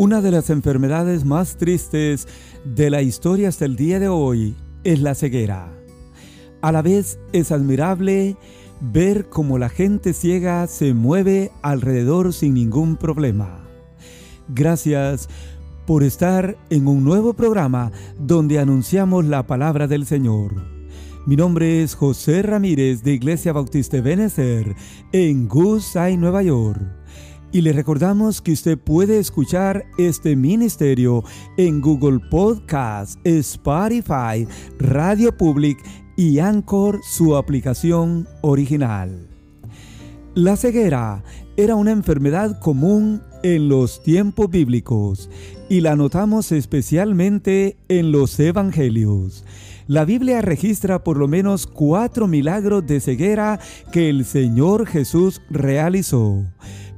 Una de las enfermedades más tristes de la historia hasta el día de hoy es la ceguera. A la vez es admirable ver cómo la gente ciega se mueve alrededor sin ningún problema. Gracias por estar en un nuevo programa donde anunciamos la palabra del Señor. Mi nombre es José Ramírez de Iglesia Bautista Benecer en Goose Nueva York y le recordamos que usted puede escuchar este ministerio en Google Podcast, Spotify, Radio Public y Anchor, su aplicación original. La ceguera era una enfermedad común en los tiempos bíblicos y la notamos especialmente en los evangelios. La Biblia registra por lo menos cuatro milagros de ceguera que el Señor Jesús realizó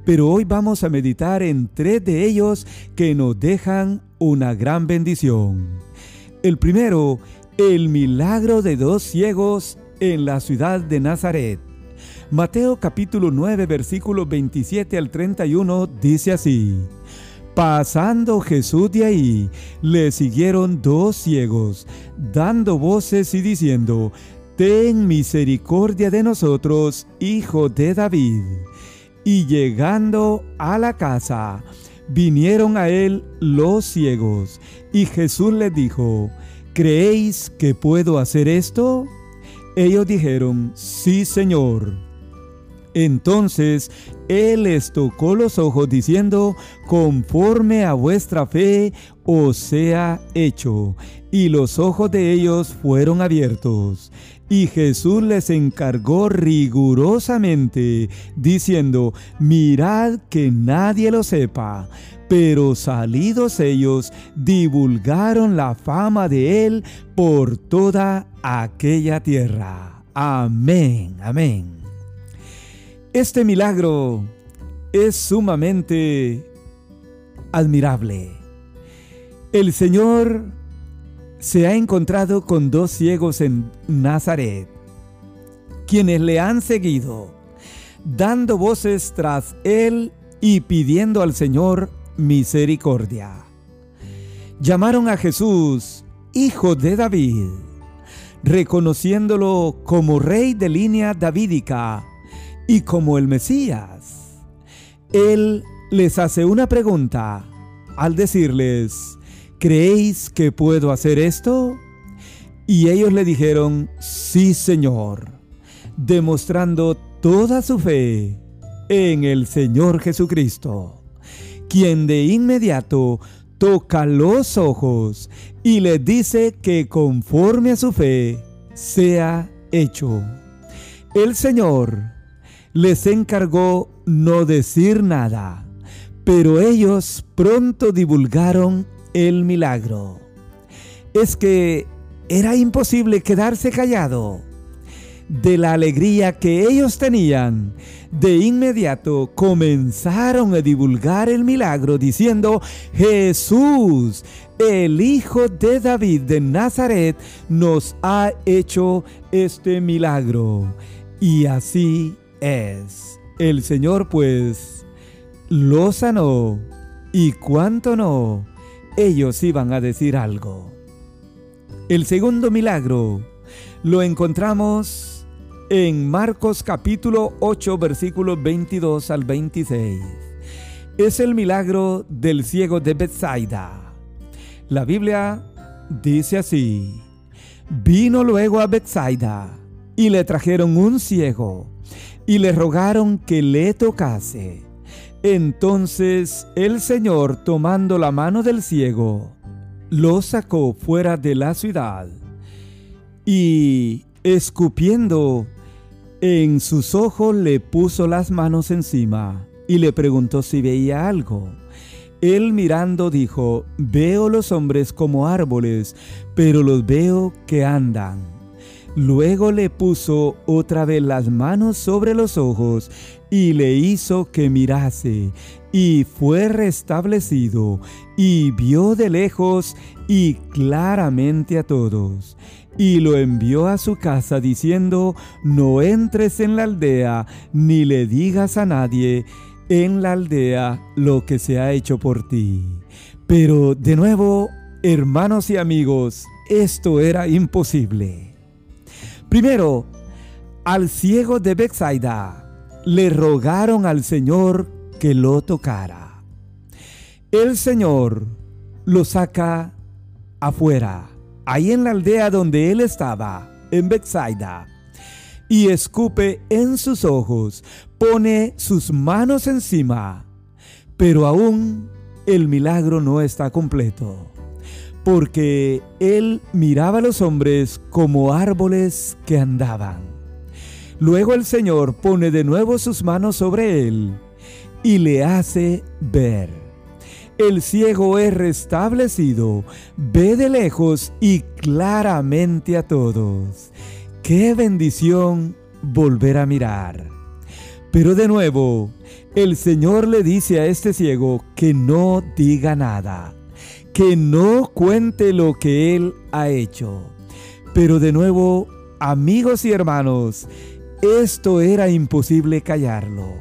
pero hoy vamos a meditar en tres de ellos que nos dejan una gran bendición. El primero, el milagro de dos ciegos en la ciudad de Nazaret. Mateo capítulo 9 versículos 27 al 31 dice así. Pasando Jesús de ahí, le siguieron dos ciegos, dando voces y diciendo, Ten misericordia de nosotros, hijo de David. Y llegando a la casa, vinieron a él los ciegos, y Jesús les dijo, ¿creéis que puedo hacer esto? Ellos dijeron, sí, Señor. Entonces él les tocó los ojos diciendo, conforme a vuestra fe os sea hecho. Y los ojos de ellos fueron abiertos. Y Jesús les encargó rigurosamente, diciendo, mirad que nadie lo sepa. Pero salidos ellos, divulgaron la fama de él por toda aquella tierra. Amén, amén. Este milagro es sumamente admirable. El Señor se ha encontrado con dos ciegos en Nazaret, quienes le han seguido, dando voces tras él y pidiendo al Señor misericordia. Llamaron a Jesús, hijo de David, reconociéndolo como rey de línea davídica y como el Mesías. Él les hace una pregunta al decirles, ¿creéis que puedo hacer esto? Y ellos le dijeron, sí Señor, demostrando toda su fe en el Señor Jesucristo, quien de inmediato toca los ojos y le dice que conforme a su fe sea hecho. El Señor les encargó no decir nada, pero ellos pronto divulgaron el milagro. Es que era imposible quedarse callado. De la alegría que ellos tenían, de inmediato comenzaron a divulgar el milagro diciendo, Jesús, el Hijo de David de Nazaret, nos ha hecho este milagro. Y así es. El Señor pues lo sanó y cuánto no, ellos iban a decir algo. El segundo milagro lo encontramos en Marcos capítulo 8 versículos 22 al 26. Es el milagro del ciego de Bethsaida. La Biblia dice así: Vino luego a Bethsaida y le trajeron un ciego y le rogaron que le tocase. Entonces el Señor, tomando la mano del ciego, lo sacó fuera de la ciudad y, escupiendo en sus ojos, le puso las manos encima y le preguntó si veía algo. Él mirando dijo, veo los hombres como árboles, pero los veo que andan. Luego le puso otra vez las manos sobre los ojos y le hizo que mirase, y fue restablecido, y vio de lejos y claramente a todos. Y lo envió a su casa diciendo, no entres en la aldea, ni le digas a nadie en la aldea lo que se ha hecho por ti. Pero de nuevo, hermanos y amigos, esto era imposible. Primero, al ciego de Bethsaida le rogaron al Señor que lo tocara. El Señor lo saca afuera, ahí en la aldea donde él estaba, en Bethsaida, y escupe en sus ojos, pone sus manos encima, pero aún el milagro no está completo, porque él miraba a los hombres como árboles que andaban. Luego el Señor pone de nuevo sus manos sobre él y le hace ver. El ciego es restablecido, ve de lejos y claramente a todos. Qué bendición volver a mirar. Pero de nuevo, el Señor le dice a este ciego que no diga nada, que no cuente lo que él ha hecho. Pero de nuevo, amigos y hermanos, esto era imposible callarlo.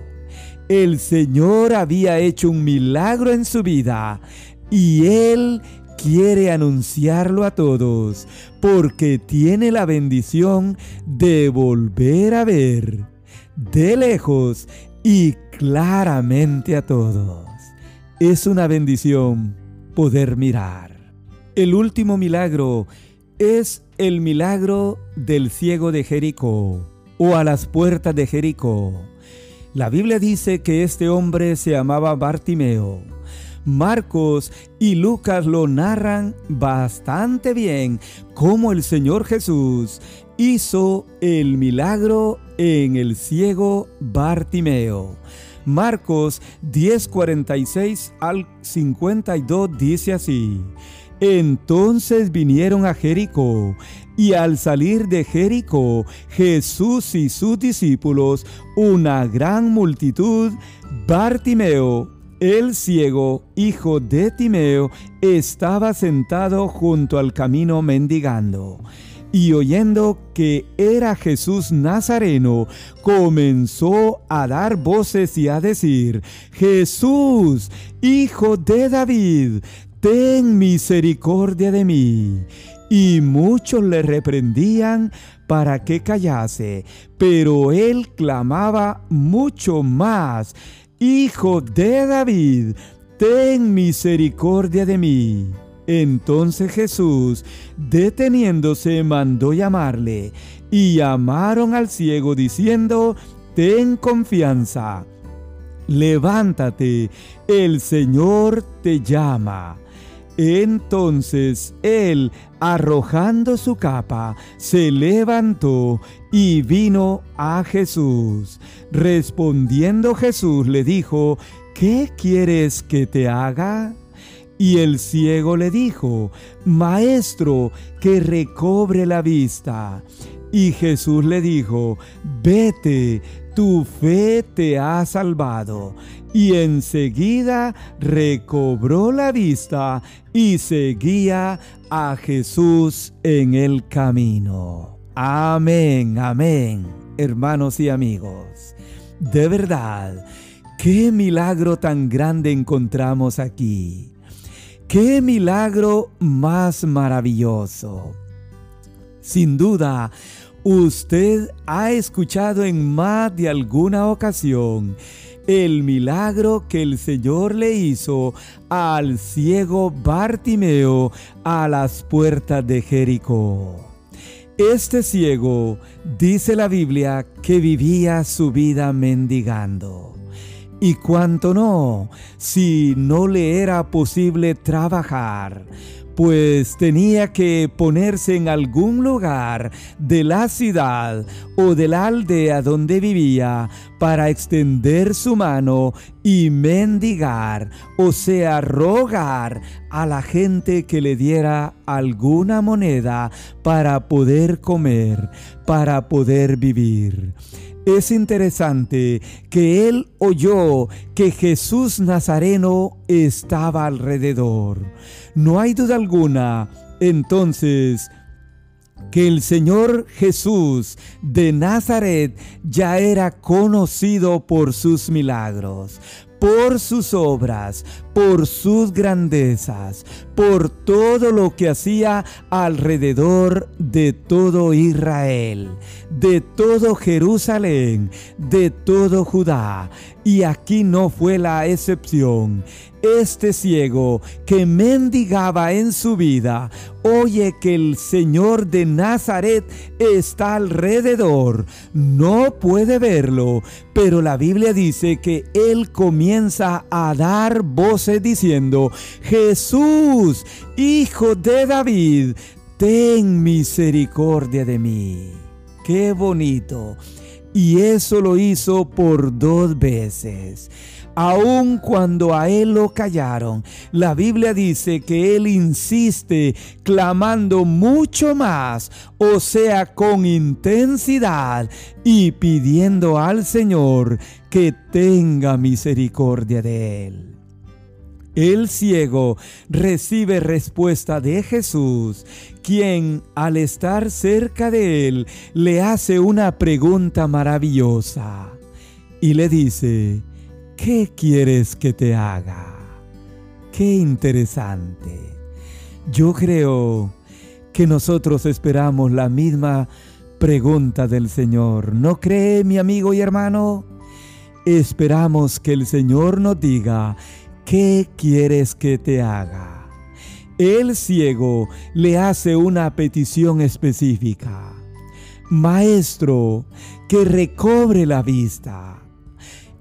El Señor había hecho un milagro en su vida y Él quiere anunciarlo a todos porque tiene la bendición de volver a ver de lejos y claramente a todos. Es una bendición poder mirar. El último milagro es el milagro del ciego de Jericó o a las puertas de Jericó. La Biblia dice que este hombre se llamaba Bartimeo. Marcos y Lucas lo narran bastante bien cómo el Señor Jesús hizo el milagro en el ciego Bartimeo. Marcos 10:46 al 52 dice así. Entonces vinieron a Jericó, y al salir de Jericó, Jesús y sus discípulos, una gran multitud, Bartimeo, el ciego, hijo de Timeo, estaba sentado junto al camino mendigando y oyendo que era Jesús Nazareno, comenzó a dar voces y a decir, Jesús, hijo de David, ten misericordia de mí. Y muchos le reprendían para que callase, pero él clamaba mucho más, Hijo de David, ten misericordia de mí. Entonces Jesús, deteniéndose, mandó llamarle, y llamaron al ciego diciendo, Ten confianza, levántate, el Señor te llama. Entonces él, arrojando su capa, se levantó y vino a Jesús. Respondiendo Jesús le dijo, ¿qué quieres que te haga? Y el ciego le dijo, Maestro, que recobre la vista. Y Jesús le dijo, Vete, tu fe te ha salvado. Y enseguida recobró la vista y seguía a Jesús en el camino. Amén, amén, hermanos y amigos. De verdad, qué milagro tan grande encontramos aquí. ¡Qué milagro más maravilloso! Sin duda, usted ha escuchado en más de alguna ocasión el milagro que el Señor le hizo al ciego Bartimeo a las puertas de Jericó. Este ciego, dice la Biblia, que vivía su vida mendigando. Y cuánto no, si no le era posible trabajar, pues tenía que ponerse en algún lugar de la ciudad o de la aldea donde vivía para extender su mano y mendigar, o sea, rogar a la gente que le diera alguna moneda para poder comer, para poder vivir. Es interesante que él oyó que Jesús Nazareno estaba alrededor. No hay duda alguna, entonces, que el Señor Jesús de Nazaret ya era conocido por sus milagros, por sus obras, por sus grandezas, por todo lo que hacía alrededor de todo Israel, de todo Jerusalén, de todo Judá. Y aquí no fue la excepción. Este ciego que mendigaba en su vida, oye que el Señor de Nazaret está alrededor. No puede verlo, pero la Biblia dice que él comienza a dar voces diciendo, Jesús, hijo de David, ten misericordia de mí. Qué bonito. Y eso lo hizo por dos veces. Aun cuando a él lo callaron, la Biblia dice que él insiste clamando mucho más, o sea, con intensidad y pidiendo al Señor que tenga misericordia de él. El ciego recibe respuesta de Jesús, quien al estar cerca de él le hace una pregunta maravillosa y le dice, ¿qué quieres que te haga? Qué interesante. Yo creo que nosotros esperamos la misma pregunta del Señor. ¿No cree mi amigo y hermano? Esperamos que el Señor nos diga, ¿qué quieres que te haga? El ciego le hace una petición específica. Maestro, que recobre la vista.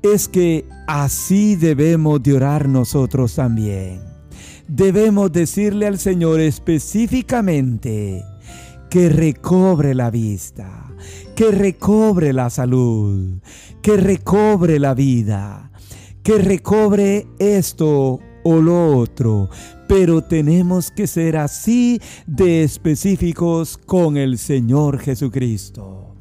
Es que así debemos de orar nosotros también. Debemos decirle al Señor específicamente que recobre la vista, que recobre la salud, que recobre la vida que recobre esto o lo otro, pero tenemos que ser así de específicos con el Señor Jesucristo.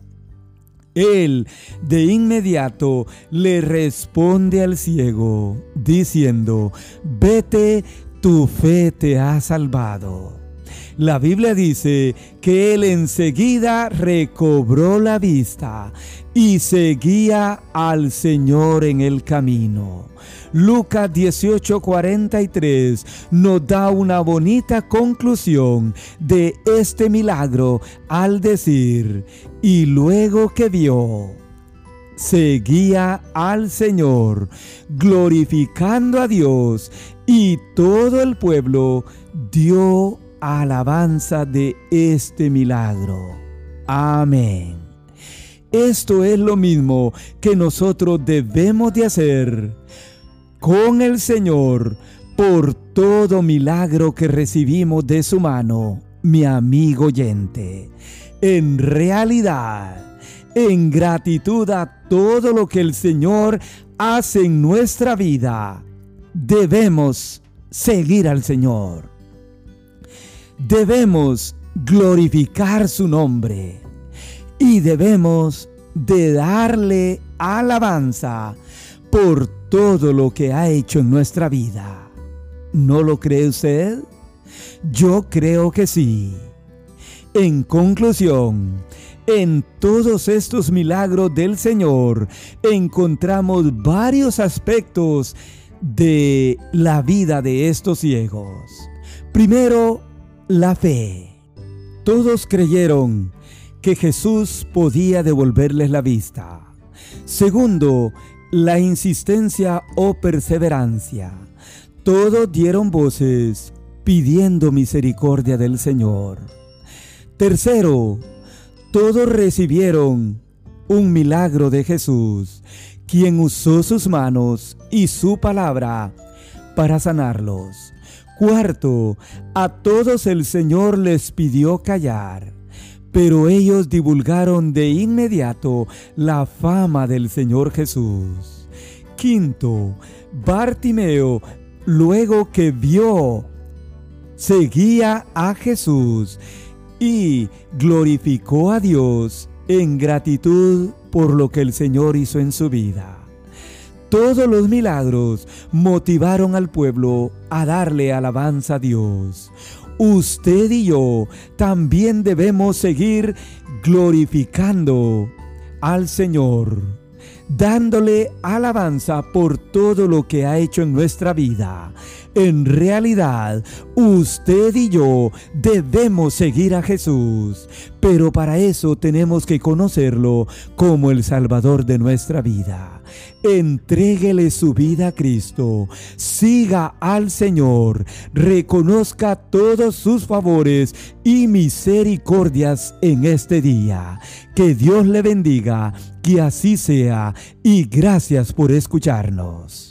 Él de inmediato le responde al ciego, diciendo, vete, tu fe te ha salvado. La Biblia dice que él enseguida recobró la vista y seguía al Señor en el camino. Lucas 18:43 nos da una bonita conclusión de este milagro al decir, y luego que vio, seguía al Señor, glorificando a Dios, y todo el pueblo dio alabanza de este milagro. Amén. Esto es lo mismo que nosotros debemos de hacer con el Señor por todo milagro que recibimos de su mano, mi amigo oyente. En realidad, en gratitud a todo lo que el Señor hace en nuestra vida, debemos seguir al Señor. Debemos glorificar su nombre y debemos de darle alabanza por todo lo que ha hecho en nuestra vida. ¿No lo cree usted? Yo creo que sí. En conclusión, en todos estos milagros del Señor encontramos varios aspectos de la vida de estos ciegos. Primero, la fe. Todos creyeron que Jesús podía devolverles la vista. Segundo, la insistencia o perseverancia. Todos dieron voces pidiendo misericordia del Señor. Tercero, todos recibieron un milagro de Jesús, quien usó sus manos y su palabra para sanarlos. Cuarto, a todos el Señor les pidió callar pero ellos divulgaron de inmediato la fama del Señor Jesús. Quinto, Bartimeo, luego que vio, seguía a Jesús y glorificó a Dios en gratitud por lo que el Señor hizo en su vida. Todos los milagros motivaron al pueblo a darle alabanza a Dios usted y yo también debemos seguir glorificando al Señor, dándole alabanza por todo lo que ha hecho en nuestra vida. En realidad, usted y yo debemos seguir a Jesús, pero para eso tenemos que conocerlo como el Salvador de nuestra vida. Entréguele su vida a Cristo, siga al Señor, reconozca todos sus favores y misericordias en este día. Que Dios le bendiga, que así sea, y gracias por escucharnos.